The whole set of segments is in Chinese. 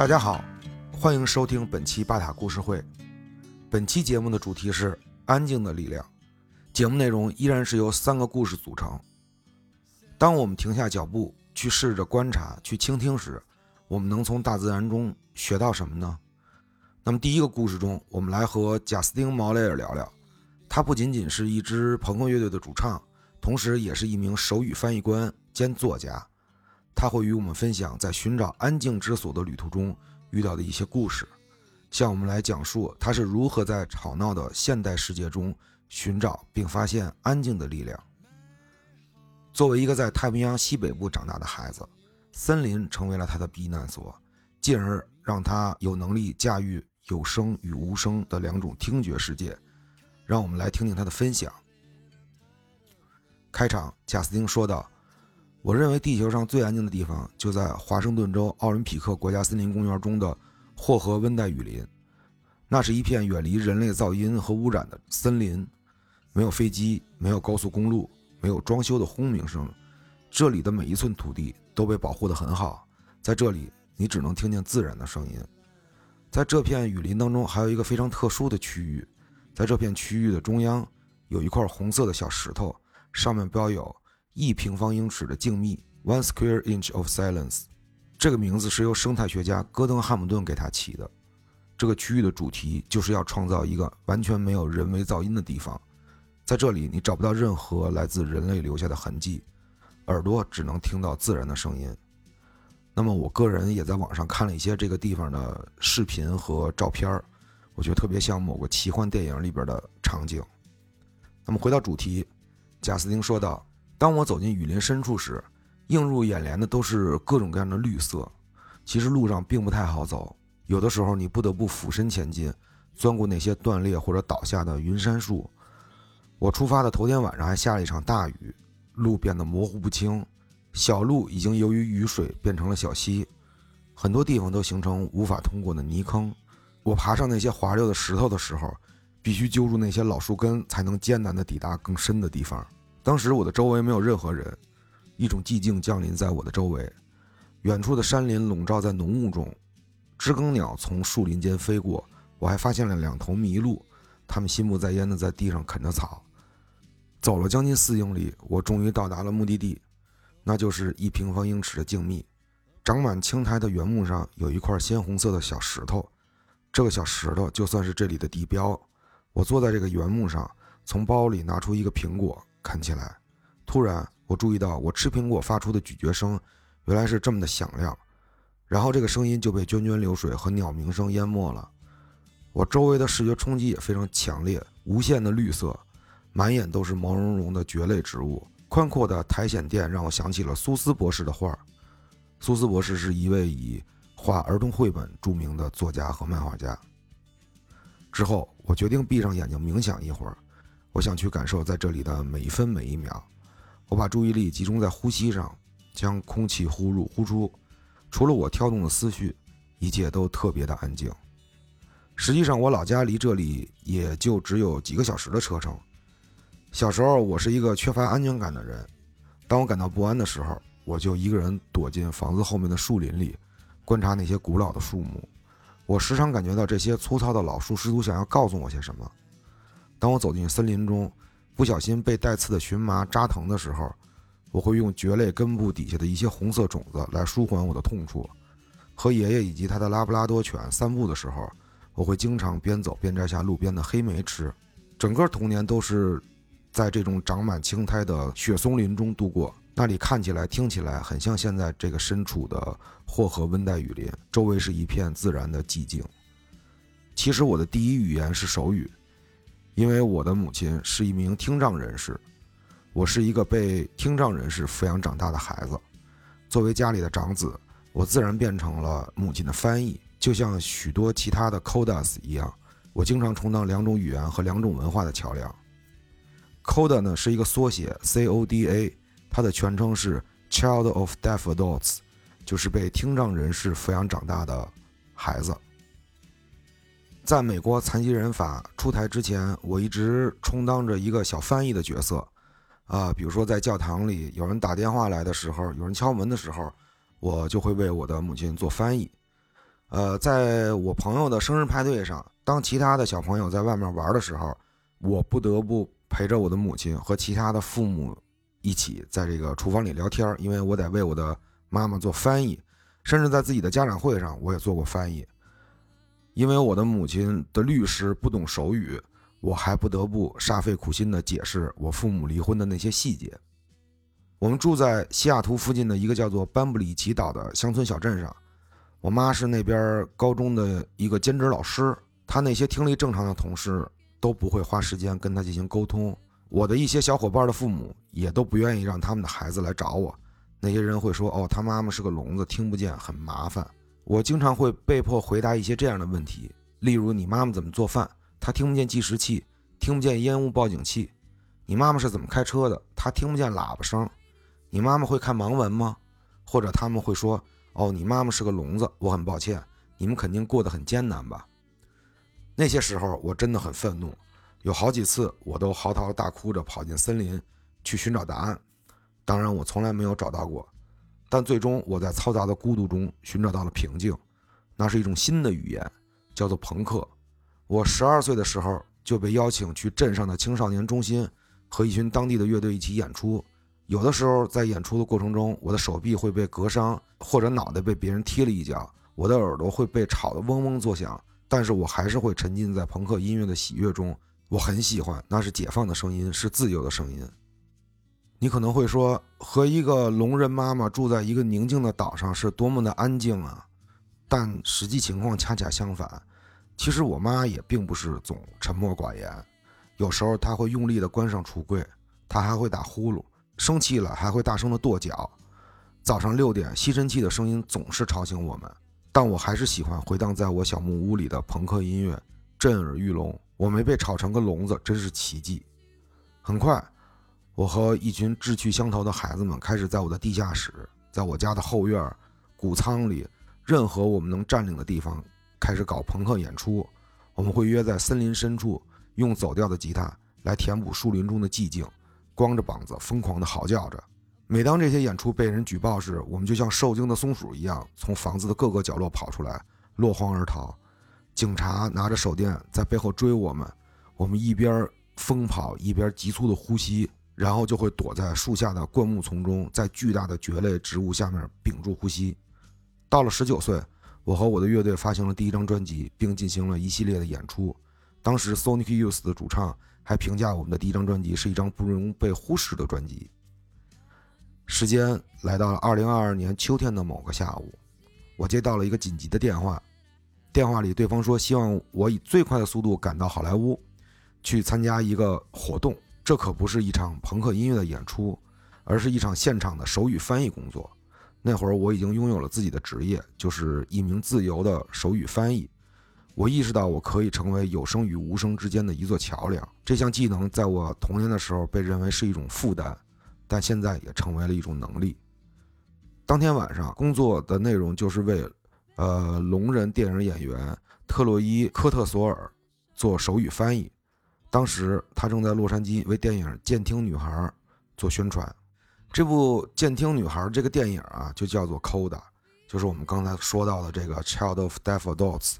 大家好，欢迎收听本期巴塔故事会。本期节目的主题是安静的力量。节目内容依然是由三个故事组成。当我们停下脚步去试着观察、去倾听时，我们能从大自然中学到什么呢？那么第一个故事中，我们来和贾斯汀·毛雷尔聊聊。他不仅仅是一支朋克乐队的主唱，同时也是一名手语翻译官兼作家。他会与我们分享在寻找安静之所的旅途中遇到的一些故事，向我们来讲述他是如何在吵闹的现代世界中寻找并发现安静的力量。作为一个在太平洋西北部长大的孩子，森林成为了他的避难所，进而让他有能力驾驭有声与无声的两种听觉世界。让我们来听听他的分享。开场，贾斯汀说道。我认为地球上最安静的地方就在华盛顿州奥林匹克国家森林公园中的霍河温带雨林。那是一片远离人类噪音和污染的森林，没有飞机，没有高速公路，没有装修的轰鸣声。这里的每一寸土地都被保护得很好。在这里，你只能听见自然的声音。在这片雨林当中，还有一个非常特殊的区域。在这片区域的中央，有一块红色的小石头，上面标有。一平方英尺的静谧，One square inch of silence，这个名字是由生态学家戈登·汉姆顿给他起的。这个区域的主题就是要创造一个完全没有人为噪音的地方，在这里你找不到任何来自人类留下的痕迹，耳朵只能听到自然的声音。那么我个人也在网上看了一些这个地方的视频和照片，我觉得特别像某个奇幻电影里边的场景。那么回到主题，贾斯汀说道。当我走进雨林深处时，映入眼帘的都是各种各样的绿色。其实路上并不太好走，有的时候你不得不俯身前进，钻过那些断裂或者倒下的云杉树。我出发的头天晚上还下了一场大雨，路变得模糊不清，小路已经由于雨水变成了小溪，很多地方都形成无法通过的泥坑。我爬上那些滑溜的石头的时候，必须揪住那些老树根，才能艰难地抵达更深的地方。当时我的周围没有任何人，一种寂静降临在我的周围。远处的山林笼罩在浓雾中，知更鸟从树林间飞过。我还发现了两头麋鹿，它们心不在焉地在地上啃着草。走了将近四英里，我终于到达了目的地，那就是一平方英尺的静谧。长满青苔的原木上有一块鲜红色的小石头，这个小石头就算是这里的地标。我坐在这个原木上，从包里拿出一个苹果。看起来，突然我注意到我吃苹果发出的咀嚼声，原来是这么的响亮，然后这个声音就被涓涓流水和鸟鸣声淹没了。我周围的视觉冲击也非常强烈，无限的绿色，满眼都是毛茸茸的蕨类植物。宽阔的苔藓垫让我想起了苏斯博士的画。苏斯博士是一位以画儿童绘本著名的作家和漫画家。之后，我决定闭上眼睛冥想一会儿。我想去感受在这里的每一分每一秒。我把注意力集中在呼吸上，将空气呼入呼出。除了我跳动的思绪，一切都特别的安静。实际上，我老家离这里也就只有几个小时的车程。小时候，我是一个缺乏安全感的人。当我感到不安的时候，我就一个人躲进房子后面的树林里，观察那些古老的树木。我时常感觉到这些粗糙的老树试图想要告诉我些什么。当我走进森林中，不小心被带刺的荨麻扎疼的时候，我会用蕨类根部底下的一些红色种子来舒缓我的痛处。和爷爷以及他的拉布拉多犬散步的时候，我会经常边走边摘下路边的黑莓吃。整个童年都是在这种长满青苔的雪松林中度过，那里看起来、听起来很像现在这个身处的霍河温带雨林，周围是一片自然的寂静。其实我的第一语言是手语。因为我的母亲是一名听障人士，我是一个被听障人士抚养长大的孩子。作为家里的长子，我自然变成了母亲的翻译，就像许多其他的 CODAs 一样，我经常充当两种语言和两种文化的桥梁。CODA 呢是一个缩写，C-O-D-A，它的全称是 Child of Deaf Adults，就是被听障人士抚养长大的孩子。在美国残疾人法出台之前，我一直充当着一个小翻译的角色，啊，比如说在教堂里有人打电话来的时候，有人敲门的时候，我就会为我的母亲做翻译。呃，在我朋友的生日派对上，当其他的小朋友在外面玩的时候，我不得不陪着我的母亲和其他的父母一起在这个厨房里聊天，因为我得为我的妈妈做翻译，甚至在自己的家长会上我也做过翻译。因为我的母亲的律师不懂手语，我还不得不煞费苦心地解释我父母离婚的那些细节。我们住在西雅图附近的一个叫做班布里奇岛的乡村小镇上。我妈是那边高中的一个兼职老师，她那些听力正常的同事都不会花时间跟她进行沟通。我的一些小伙伴的父母也都不愿意让他们的孩子来找我，那些人会说：“哦，他妈妈是个聋子，听不见，很麻烦。”我经常会被迫回答一些这样的问题，例如：“你妈妈怎么做饭？她听不见计时器，听不见烟雾报警器。你妈妈是怎么开车的？她听不见喇叭声。你妈妈会看盲文吗？”或者他们会说。哦，你妈妈是个聋子，我很抱歉，你们肯定过得很艰难吧？那些时候我真的很愤怒，有好几次我都嚎啕大哭着跑进森林去寻找答案。当然，我从来没有找到过，但最终我在嘈杂的孤独中寻找到了平静。那是一种新的语言，叫做朋克。我十二岁的时候就被邀请去镇上的青少年中心，和一群当地的乐队一起演出。有的时候在演出的过程中，我的手臂会被割伤，或者脑袋被别人踢了一脚，我的耳朵会被吵得嗡嗡作响，但是我还是会沉浸在朋克音乐的喜悦中。我很喜欢，那是解放的声音，是自由的声音。你可能会说，和一个聋人妈妈住在一个宁静的岛上是多么的安静啊！但实际情况恰恰相反。其实我妈也并不是总沉默寡言，有时候她会用力地关上橱柜，她还会打呼噜。生气了还会大声的跺脚，早上六点吸尘器的声音总是吵醒我们，但我还是喜欢回荡在我小木屋里的朋克音乐，震耳欲聋。我没被吵成个聋子，真是奇迹。很快，我和一群志趣相投的孩子们开始在我的地下室，在我家的后院、谷仓里，任何我们能占领的地方，开始搞朋克演出。我们会约在森林深处，用走调的吉他来填补树林中的寂静。光着膀子疯狂地嚎叫着。每当这些演出被人举报时，我们就像受惊的松鼠一样，从房子的各个角落跑出来，落荒而逃。警察拿着手电在背后追我们，我们一边疯跑一边急促地呼吸，然后就会躲在树下的灌木丛中，在巨大的蕨类植物下面屏住呼吸。到了十九岁，我和我的乐队发行了第一张专辑，并进行了一系列的演出。当时，Sonic Youth 的主唱。还评价我们的第一张专辑是一张不容被忽视的专辑。时间来到了二零二二年秋天的某个下午，我接到了一个紧急的电话，电话里对方说希望我以最快的速度赶到好莱坞，去参加一个活动。这可不是一场朋克音乐的演出，而是一场现场的手语翻译工作。那会儿我已经拥有了自己的职业，就是一名自由的手语翻译。我意识到我可以成为有声与无声之间的一座桥梁。这项技能在我童年的时候被认为是一种负担，但现在也成为了一种能力。当天晚上工作的内容就是为，呃，聋人电影演员特洛伊·科特索尔做手语翻译。当时他正在洛杉矶为电影《监听女孩》做宣传。这部《监听女孩》这个电影啊，就叫做《Coda》，就是我们刚才说到的这个《Child of Deaf Adults》。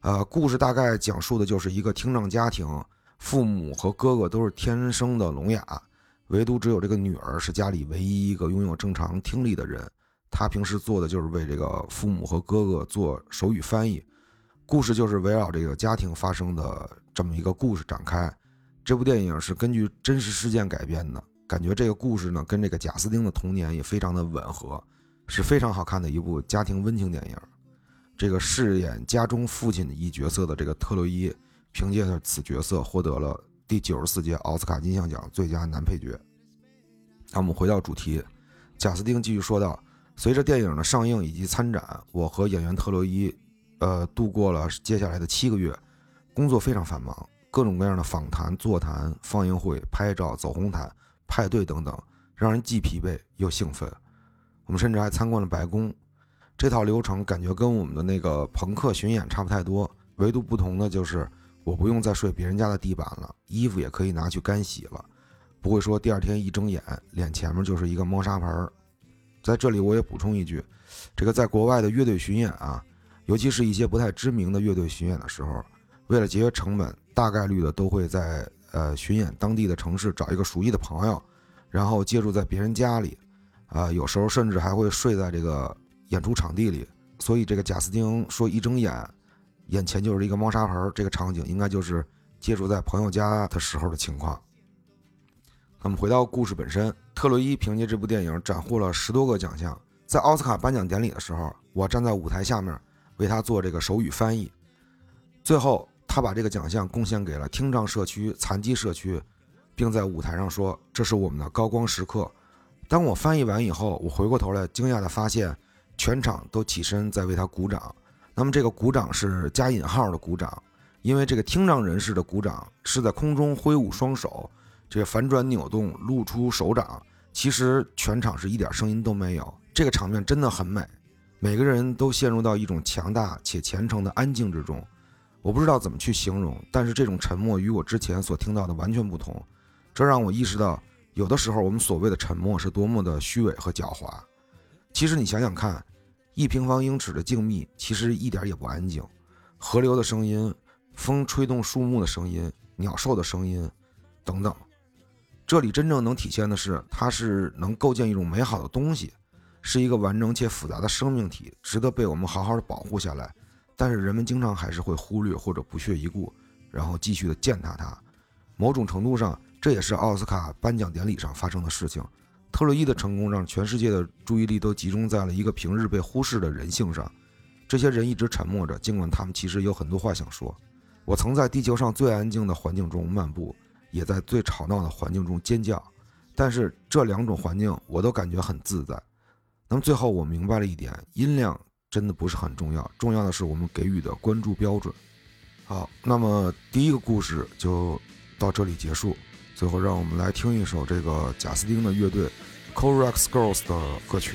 呃，故事大概讲述的就是一个听障家庭，父母和哥哥都是天生的聋哑，唯独只有这个女儿是家里唯一一个拥有正常听力的人。她平时做的就是为这个父母和哥哥做手语翻译。故事就是围绕这个家庭发生的这么一个故事展开。这部电影是根据真实事件改编的，感觉这个故事呢跟这个贾斯汀的童年也非常的吻合，是非常好看的一部家庭温情电影。这个饰演家中父亲的一角色的这个特洛伊，凭借着此角色获得了第九十四届奥斯卡金像奖最佳男配角。那我们回到主题，贾斯汀继续说道：“随着电影的上映以及参展，我和演员特洛伊，呃，度过了接下来的七个月，工作非常繁忙，各种各样的访谈、座谈、放映会、拍照、走红毯、派对等等，让人既疲惫又兴奋。我们甚至还参观了白宫。”这套流程感觉跟我们的那个朋克巡演差不太多，唯独不同的就是我不用再睡别人家的地板了，衣服也可以拿去干洗了，不会说第二天一睁眼脸前面就是一个猫砂盆。在这里我也补充一句，这个在国外的乐队巡演啊，尤其是一些不太知名的乐队巡演的时候，为了节约成本，大概率的都会在呃巡演当地的城市找一个熟悉的朋友，然后借住在别人家里，啊，有时候甚至还会睡在这个演出场地里。所以这个贾斯汀说一睁眼，眼前就是一个猫砂盆，这个场景应该就是借住在朋友家的时候的情况。那么回到故事本身，特洛伊凭借这部电影斩获了十多个奖项。在奥斯卡颁奖典礼的时候，我站在舞台下面为他做这个手语翻译。最后，他把这个奖项贡献给了听障社区、残疾社区，并在舞台上说：“这是我们的高光时刻。”当我翻译完以后，我回过头来，惊讶地发现，全场都起身在为他鼓掌。那么，这个鼓掌是加引号的鼓掌，因为这个听障人士的鼓掌是在空中挥舞双手，这个反转扭动，露出手掌。其实全场是一点声音都没有。这个场面真的很美，每个人都陷入到一种强大且虔诚的安静之中。我不知道怎么去形容，但是这种沉默与我之前所听到的完全不同。这让我意识到，有的时候我们所谓的沉默是多么的虚伪和狡猾。其实你想想看，一平方英尺的静谧其实一点也不安静。河流的声音、风吹动树木的声音、鸟兽的声音，等等。这里真正能体现的是，它是能构建一种美好的东西。是一个完整且复杂的生命体，值得被我们好好的保护下来。但是人们经常还是会忽略或者不屑一顾，然后继续的践踏它。某种程度上，这也是奥斯卡颁奖典礼上发生的事情。特洛伊的成功让全世界的注意力都集中在了一个平日被忽视的人性上。这些人一直沉默着，尽管他们其实有很多话想说。我曾在地球上最安静的环境中漫步，也在最吵闹的环境中尖叫。但是这两种环境我都感觉很自在。那么最后我明白了一点，音量真的不是很重要，重要的是我们给予的关注标准。好，那么第一个故事就到这里结束。最后让我们来听一首这个贾斯汀的乐队 c o r e x Girls 的歌曲。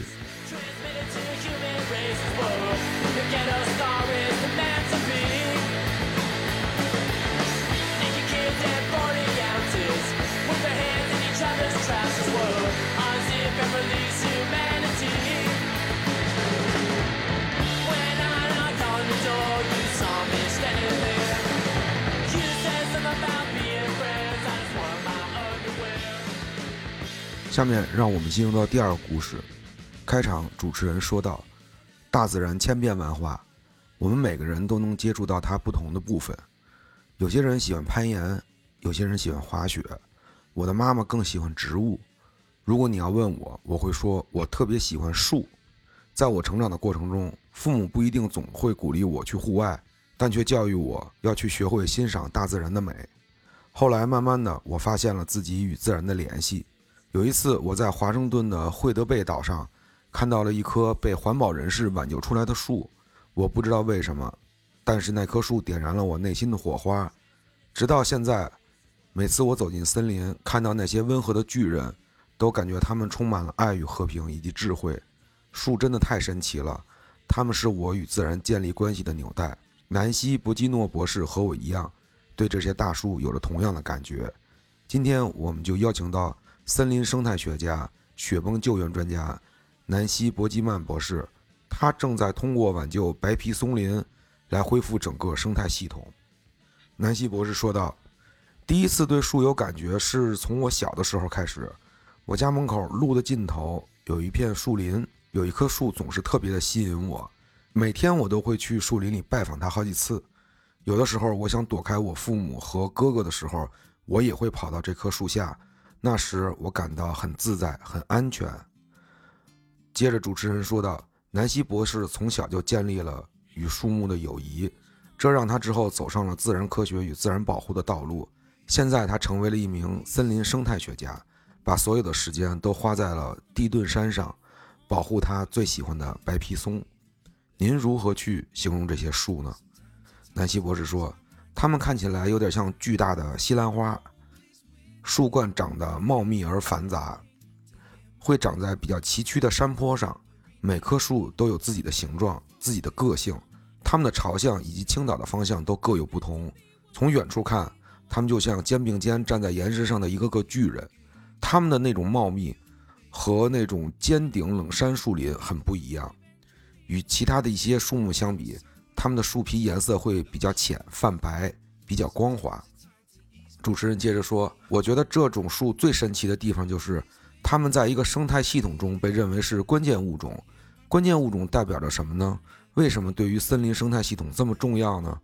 下面让我们进入到第二个故事。开场，主持人说道：“大自然千变万化，我们每个人都能接触到它不同的部分。有些人喜欢攀岩，有些人喜欢滑雪。我的妈妈更喜欢植物。如果你要问我，我会说我特别喜欢树。在我成长的过程中，父母不一定总会鼓励我去户外，但却教育我要去学会欣赏大自然的美。后来，慢慢的，我发现了自己与自然的联系。”有一次，我在华盛顿的惠德贝岛上看到了一棵被环保人士挽救出来的树。我不知道为什么，但是那棵树点燃了我内心的火花。直到现在，每次我走进森林，看到那些温和的巨人，都感觉他们充满了爱与和平以及智慧。树真的太神奇了，它们是我与自然建立关系的纽带。南希·博基诺博士和我一样，对这些大树有着同样的感觉。今天，我们就邀请到。森林生态学家、雪崩救援专家南希·博基曼博士，他正在通过挽救白皮松林来恢复整个生态系统。南希博士说道：“第一次对树有感觉是从我小的时候开始。我家门口路的尽头有一片树林，有一棵树总是特别的吸引我。每天我都会去树林里拜访它好几次。有的时候，我想躲开我父母和哥哥的时候，我也会跑到这棵树下。”那时我感到很自在，很安全。接着主持人说道：“南希博士从小就建立了与树木的友谊，这让他之后走上了自然科学与自然保护的道路。现在他成为了一名森林生态学家，把所有的时间都花在了地顿山上，保护他最喜欢的白皮松。您如何去形容这些树呢？”南希博士说：“它们看起来有点像巨大的西兰花。”树冠长得茂密而繁杂，会长在比较崎岖的山坡上。每棵树都有自己的形状、自己的个性，它们的朝向以及倾倒的方向都各有不同。从远处看，它们就像肩并肩站在岩石上的一个个巨人。它们的那种茂密和那种尖顶冷杉树林很不一样。与其他的一些树木相比，它们的树皮颜色会比较浅、泛白，比较光滑。主持人接着说：“我觉得这种树最神奇的地方就是，它们在一个生态系统中被认为是关键物种。关键物种代表着什么呢？为什么对于森林生态系统这么重要呢？”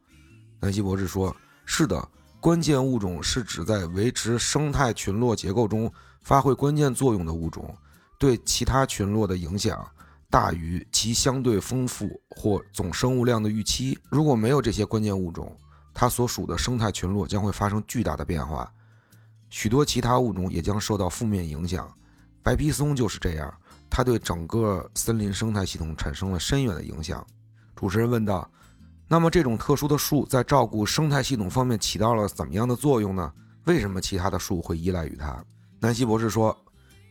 南希博士说：“是的，关键物种是指在维持生态群落结构中发挥关键作用的物种，对其他群落的影响。”大于其相对丰富或总生物量的预期。如果没有这些关键物种，它所属的生态群落将会发生巨大的变化，许多其他物种也将受到负面影响。白皮松就是这样，它对整个森林生态系统产生了深远的影响。主持人问道：“那么这种特殊的树在照顾生态系统方面起到了怎么样的作用呢？为什么其他的树会依赖于它？”南希博士说：“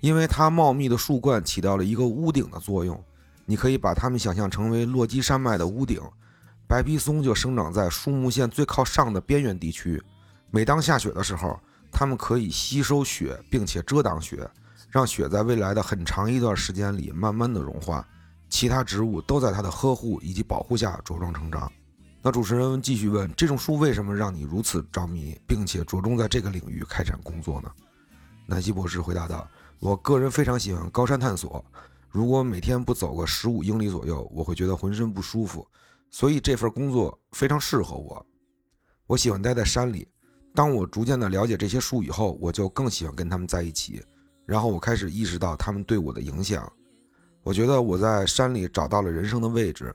因为它茂密的树冠起到了一个屋顶的作用。”你可以把它们想象成为落基山脉的屋顶，白皮松就生长在树木线最靠上的边缘地区。每当下雪的时候，它们可以吸收雪，并且遮挡雪，让雪在未来的很长一段时间里慢慢的融化。其他植物都在它的呵护以及保护下茁壮成长。那主持人继续问：这种树为什么让你如此着迷，并且着重在这个领域开展工作呢？南希博士回答道：“我个人非常喜欢高山探索。”如果每天不走个十五英里左右，我会觉得浑身不舒服，所以这份工作非常适合我。我喜欢待在山里。当我逐渐的了解这些树以后，我就更喜欢跟他们在一起。然后我开始意识到他们对我的影响。我觉得我在山里找到了人生的位置。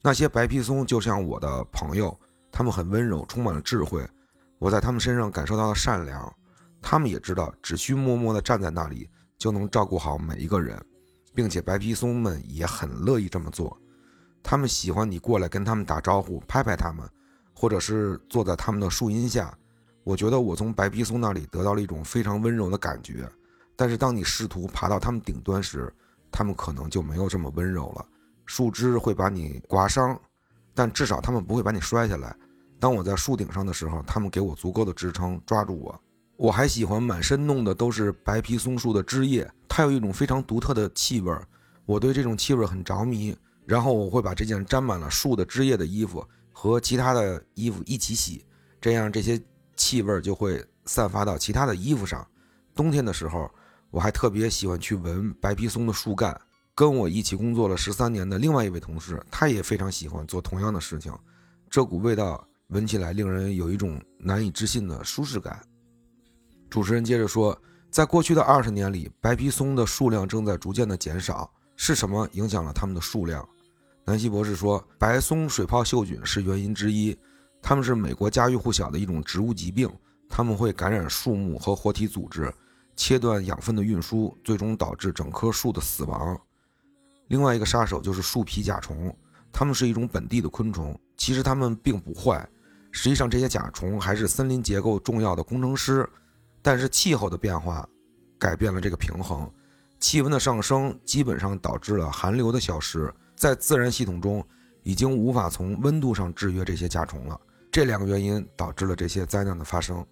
那些白皮松就像我的朋友，他们很温柔，充满了智慧。我在他们身上感受到了善良。他们也知道，只需默默地站在那里，就能照顾好每一个人。并且白皮松们也很乐意这么做，他们喜欢你过来跟他们打招呼，拍拍他们，或者是坐在他们的树荫下。我觉得我从白皮松那里得到了一种非常温柔的感觉。但是当你试图爬到他们顶端时，他们可能就没有这么温柔了。树枝会把你刮伤，但至少他们不会把你摔下来。当我在树顶上的时候，他们给我足够的支撑，抓住我。我还喜欢满身弄的都是白皮松树的枝叶，它有一种非常独特的气味，我对这种气味很着迷。然后我会把这件沾满了树的枝叶的衣服和其他的衣服一起洗，这样这些气味就会散发到其他的衣服上。冬天的时候，我还特别喜欢去闻白皮松的树干。跟我一起工作了十三年的另外一位同事，他也非常喜欢做同样的事情。这股味道闻起来令人有一种难以置信的舒适感。主持人接着说，在过去的二十年里，白皮松的数量正在逐渐的减少。是什么影响了它们的数量？南希博士说，白松水泡锈菌是原因之一。它们是美国家喻户晓的一种植物疾病，它们会感染树木和活体组织，切断养分的运输，最终导致整棵树的死亡。另外一个杀手就是树皮甲虫，它们是一种本地的昆虫。其实它们并不坏，实际上这些甲虫还是森林结构重要的工程师。但是气候的变化改变了这个平衡，气温的上升基本上导致了寒流的消失，在自然系统中已经无法从温度上制约这些甲虫了。这两个原因导致了这些灾难的发生。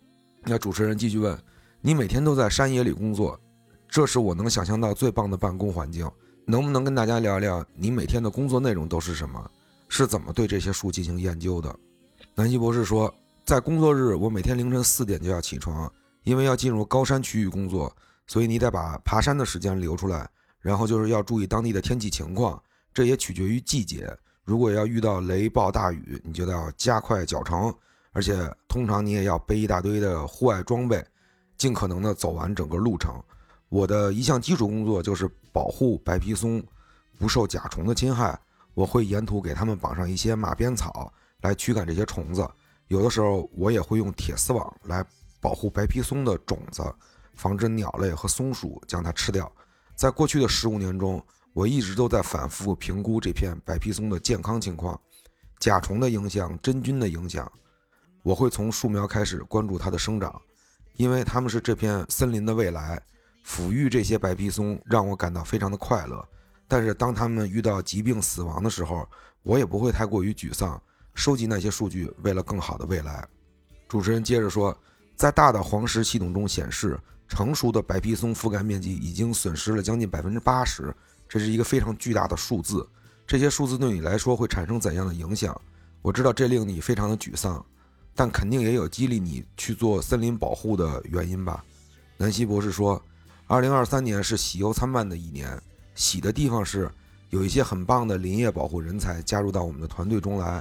那主持人继续问：“你每天都在山野里工作，这是我能想象到最棒的办公环境。能不能跟大家聊聊你每天的工作内容都是什么？是怎么对这些树进行研究的？”南希博士说：“在工作日，我每天凌晨四点就要起床。”因为要进入高山区域工作，所以你得把爬山的时间留出来。然后就是要注意当地的天气情况，这也取决于季节。如果要遇到雷暴大雨，你就要加快脚程，而且通常你也要背一大堆的户外装备，尽可能的走完整个路程。我的一项基础工作就是保护白皮松不受甲虫的侵害。我会沿途给它们绑上一些马鞭草来驱赶这些虫子。有的时候我也会用铁丝网来。保护白皮松的种子，防止鸟类和松鼠将它吃掉。在过去的十五年中，我一直都在反复评估这片白皮松的健康情况、甲虫的影响、真菌的影响。我会从树苗开始关注它的生长，因为它们是这片森林的未来。抚育这些白皮松让我感到非常的快乐。但是当它们遇到疾病死亡的时候，我也不会太过于沮丧。收集那些数据，为了更好的未来。主持人接着说。在大的黄石系统中显示，成熟的白皮松覆盖面积已经损失了将近百分之八十，这是一个非常巨大的数字。这些数字对你来说会产生怎样的影响？我知道这令你非常的沮丧，但肯定也有激励你去做森林保护的原因吧？南希博士说：“二零二三年是喜忧参半的一年，喜的地方是有一些很棒的林业保护人才加入到我们的团队中来；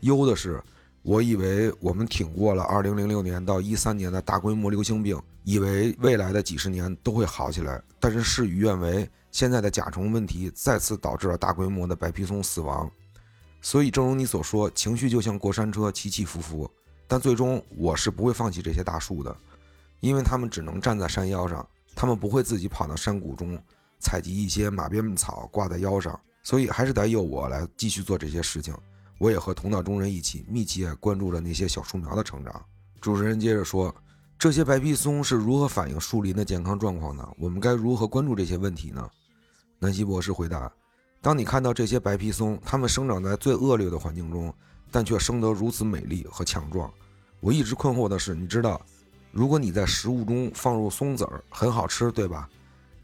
忧的是，我以为我们挺过了二零零六年到一三年的大规模流行病，以为未来的几十年都会好起来，但是事与愿违，现在的甲虫问题再次导致了大规模的白皮松死亡。所以，正如你所说，情绪就像过山车，起起伏伏，但最终我是不会放弃这些大树的。”因为他们只能站在山腰上，他们不会自己跑到山谷中采集一些马鞭草挂在腰上，所以还是得由我来继续做这些事情。我也和同道中人一起密切关注着那些小树苗的成长。主持人接着说：“这些白皮松是如何反映树林的健康状况的？我们该如何关注这些问题呢？”南希博士回答：“当你看到这些白皮松，它们生长在最恶劣的环境中，但却生得如此美丽和强壮。我一直困惑的是，你知道。”如果你在食物中放入松子儿，很好吃，对吧？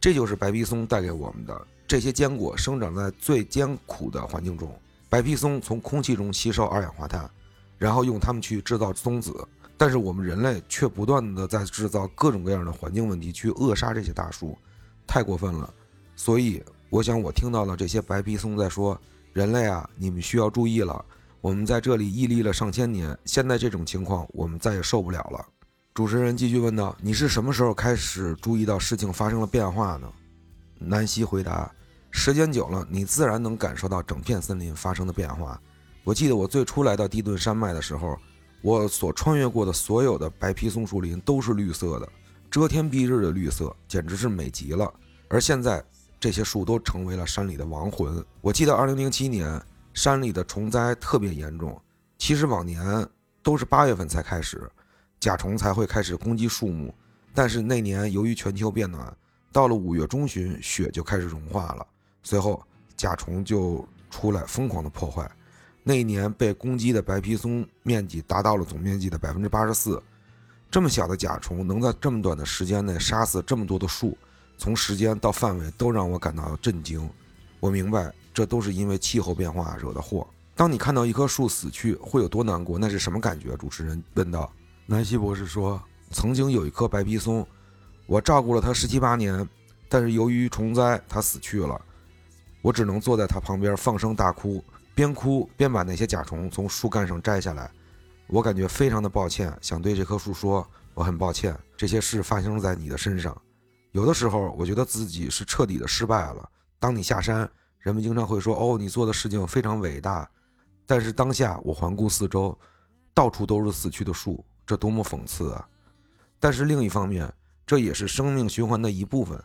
这就是白皮松带给我们的。这些坚果生长在最艰苦的环境中，白皮松从空气中吸收二氧化碳，然后用它们去制造松子。但是我们人类却不断的在制造各种各样的环境问题，去扼杀这些大树，太过分了。所以，我想我听到了这些白皮松在说：“人类啊，你们需要注意了。我们在这里屹立了上千年，现在这种情况，我们再也受不了了。”主持人继续问道：“你是什么时候开始注意到事情发生了变化呢？”南希回答：“时间久了，你自然能感受到整片森林发生的变化。我记得我最初来到地顿山脉的时候，我所穿越过的所有的白皮松树林都是绿色的，遮天蔽日的绿色，简直是美极了。而现在，这些树都成为了山里的亡魂。我记得2007年山里的虫灾特别严重，其实往年都是八月份才开始。”甲虫才会开始攻击树木，但是那年由于全球变暖，到了五月中旬，雪就开始融化了，随后甲虫就出来疯狂的破坏。那一年被攻击的白皮松面积达到了总面积的百分之八十四。这么小的甲虫能在这么短的时间内杀死这么多的树，从时间到范围都让我感到震惊。我明白这都是因为气候变化惹的祸。当你看到一棵树死去，会有多难过？那是什么感觉？主持人问道。南希博士说：“曾经有一棵白皮松，我照顾了它十七八年，但是由于虫灾，它死去了。我只能坐在它旁边放声大哭，边哭边把那些甲虫从树干上摘下来。我感觉非常的抱歉，想对这棵树说，我很抱歉这些事发生在你的身上。有的时候，我觉得自己是彻底的失败了。当你下山，人们经常会说：‘哦，你做的事情非常伟大。’但是当下，我环顾四周，到处都是死去的树。”这多么讽刺啊！但是另一方面，这也是生命循环的一部分。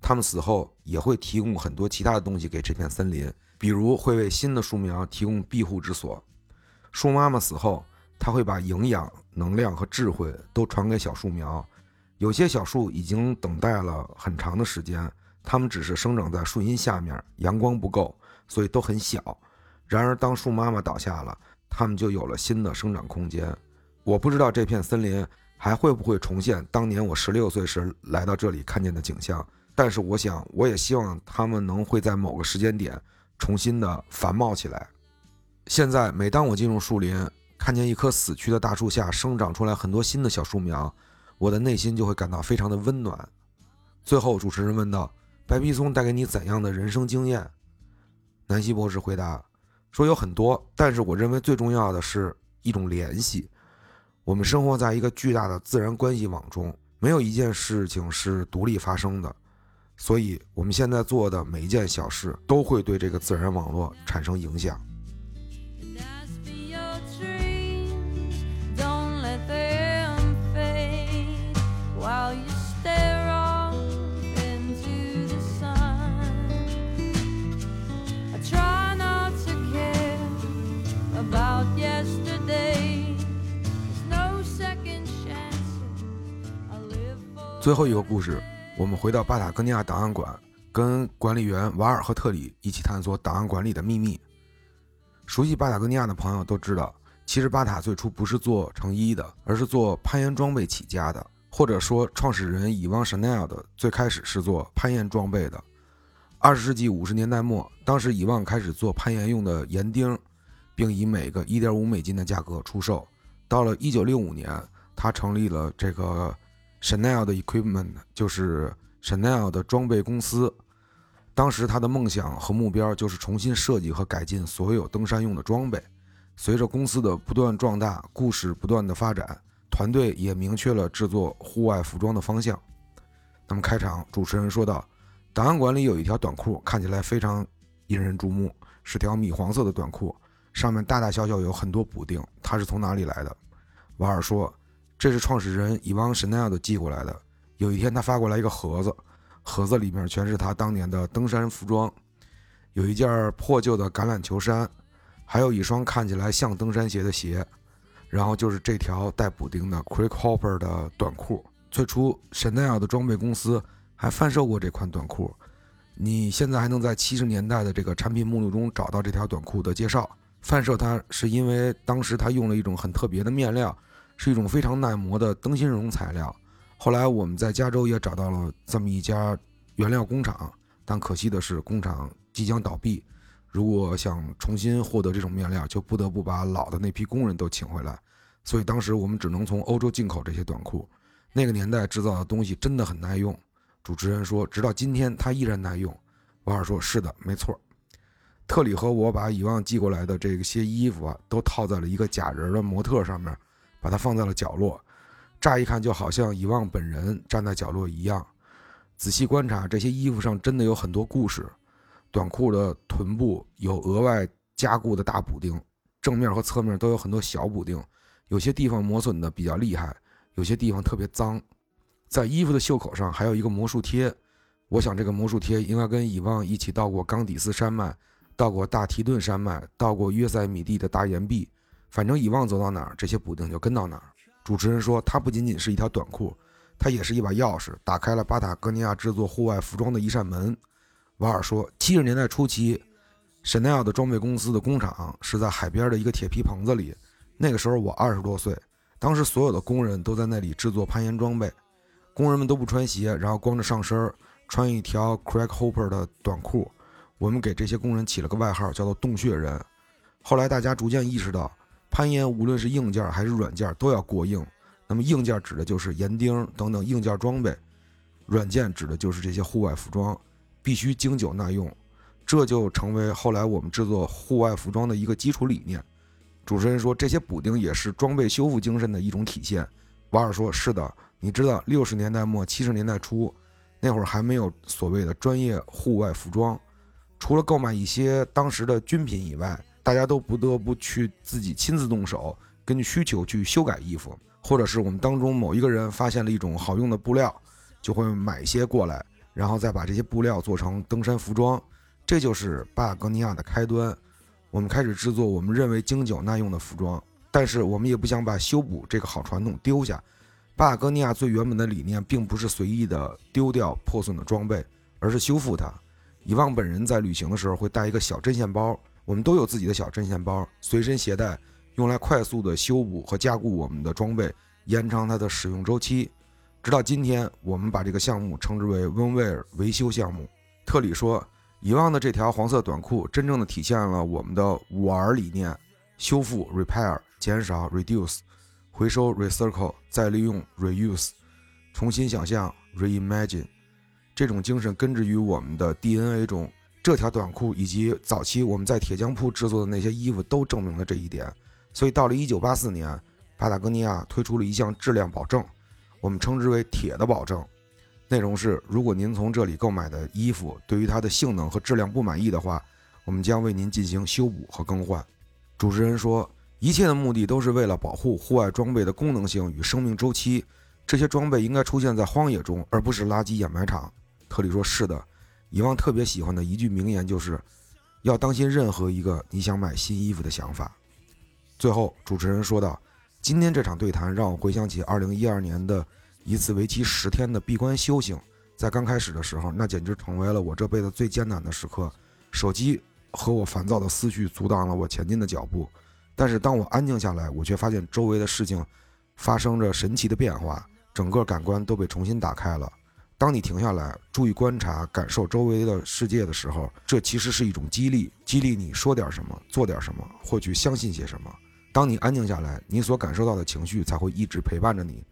它们死后也会提供很多其他的东西给这片森林，比如会为新的树苗提供庇护之所。树妈妈死后，它会把营养、能量和智慧都传给小树苗。有些小树已经等待了很长的时间，它们只是生长在树荫下面，阳光不够，所以都很小。然而，当树妈妈倒下了，它们就有了新的生长空间。我不知道这片森林还会不会重现当年我十六岁时来到这里看见的景象，但是我想，我也希望它们能会在某个时间点重新的繁茂起来。现在，每当我进入树林，看见一棵死去的大树下生长出来很多新的小树苗，我的内心就会感到非常的温暖。最后，主持人问道：“白皮松带给你怎样的人生经验？”南希博士回答说：“有很多，但是我认为最重要的是一种联系。”我们生活在一个巨大的自然关系网中，没有一件事情是独立发生的，所以我们现在做的每一件小事都会对这个自然网络产生影响。最后一个故事，我们回到巴塔哥尼亚档案馆，跟管理员瓦尔和特里一起探索档案馆里的秘密。熟悉巴塔哥尼亚的朋友都知道，其实巴塔最初不是做成衣的，而是做攀岩装备起家的。或者说，创始人以旺· n 奈尔的最开始是做攀岩装备的。二十世纪五十年代末，当时以旺开始做攀岩用的岩钉，并以每个一点五美金的价格出售。到了一九六五年，他成立了这个 Chanel 的 Equipment，就是 Chanel 的装备公司。当时他的梦想和目标就是重新设计和改进所有登山用的装备。随着公司的不断壮大，故事不断的发展，团队也明确了制作户外服装的方向。那么开场，主持人说道：“档案馆里有一条短裤，看起来非常引人注目，是条米黄色的短裤，上面大大小小有很多补丁。它是从哪里来的？”瓦尔说：“这是创始人伊旺·什奈尔的寄过来的。有一天，他发过来一个盒子，盒子里面全是他当年的登山服装，有一件破旧的橄榄球衫，还有一双看起来像登山鞋的鞋，然后就是这条带补丁的 Creek Hopper 的短裤。”最初，Chanel 的装备公司还贩售过这款短裤。你现在还能在七十年代的这个产品目录中找到这条短裤的介绍。贩售它是因为当时它用了一种很特别的面料，是一种非常耐磨的灯芯绒材料。后来我们在加州也找到了这么一家原料工厂，但可惜的是工厂即将倒闭。如果想重新获得这种面料，就不得不把老的那批工人都请回来。所以当时我们只能从欧洲进口这些短裤。那个年代制造的东西真的很耐用，主持人说，直到今天它依然耐用。瓦尔说：“是的，没错。”特里和我把以往寄过来的这些衣服啊，都套在了一个假人的模特上面，把它放在了角落。乍一看就好像以旺本人站在角落一样。仔细观察，这些衣服上真的有很多故事。短裤的臀部有额外加固的大补丁，正面和侧面都有很多小补丁，有些地方磨损的比较厉害。有些地方特别脏，在衣服的袖口上还有一个魔术贴。我想这个魔术贴应该跟以旺一起到过冈底斯山脉，到过大提顿山脉，到过约塞米蒂的大岩壁。反正以旺走到哪儿，这些补丁就跟到哪儿。主持人说，它不仅仅是一条短裤，它也是一把钥匙，打开了巴塔哥尼亚制作户外服装的一扇门。瓦尔说，七十年代初期，Chanel 的装备公司的工厂是在海边的一个铁皮棚子里。那个时候我二十多岁。当时所有的工人都在那里制作攀岩装备，工人们都不穿鞋，然后光着上身，穿一条 Craig Hopper 的短裤。我们给这些工人起了个外号，叫做“洞穴人”。后来大家逐渐意识到，攀岩无论是硬件还是软件都要过硬。那么硬件指的就是岩钉等等硬件装备，软件指的就是这些户外服装，必须经久耐用。这就成为后来我们制作户外服装的一个基础理念。主持人说：“这些补丁也是装备修复精神的一种体现。”瓦尔说：“是的，你知道，六十年代末七十年代初，那会儿还没有所谓的专业户外服装，除了购买一些当时的军品以外，大家都不得不去自己亲自动手，根据需求去修改衣服，或者是我们当中某一个人发现了一种好用的布料，就会买一些过来，然后再把这些布料做成登山服装。这就是巴塔哥尼亚的开端。”我们开始制作我们认为经久耐用的服装，但是我们也不想把修补这个好传统丢下。巴塔哥尼亚最原本的理念并不是随意的丢掉破损的装备，而是修复它。以旺本人在旅行的时候会带一个小针线包，我们都有自己的小针线包，随身携带，用来快速的修补和加固我们的装备，延长它的使用周期。直到今天，我们把这个项目称之为温威尔维修项目。特里说。遗忘的这条黄色短裤，真正的体现了我们的五 R 理念：修复 （repair）、减少 （reduce）、回收 （recycle）、再利用 （reuse）、重新想象 （reimagine）。这种精神根植于我们的 DNA 中。这条短裤以及早期我们在铁匠铺制作的那些衣服都证明了这一点。所以，到了1984年，巴塔哥尼亚推出了一项质量保证，我们称之为“铁的保证”。内容是：如果您从这里购买的衣服对于它的性能和质量不满意的话，我们将为您进行修补和更换。主持人说，一切的目的都是为了保护户外装备的功能性与生命周期。这些装备应该出现在荒野中，而不是垃圾掩埋场。特里说：“是的。”以旺特别喜欢的一句名言就是：“要当心任何一个你想买新衣服的想法。”最后，主持人说道：“今天这场对谈让我回想起2012年的。”一次为期十天的闭关修行，在刚开始的时候，那简直成为了我这辈子最艰难的时刻。手机和我烦躁的思绪阻挡了我前进的脚步。但是当我安静下来，我却发现周围的事情发生着神奇的变化，整个感官都被重新打开了。当你停下来，注意观察、感受周围的世界的时候，这其实是一种激励，激励你说点什么，做点什么，或去相信些什么。当你安静下来，你所感受到的情绪才会一直陪伴着你。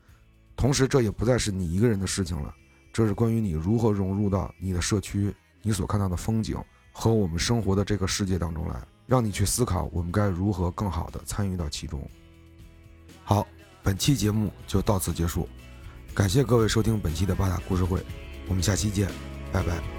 同时，这也不再是你一个人的事情了，这是关于你如何融入到你的社区、你所看到的风景和我们生活的这个世界当中来，让你去思考我们该如何更好地参与到其中。好，本期节目就到此结束，感谢各位收听本期的八大故事会，我们下期见，拜拜。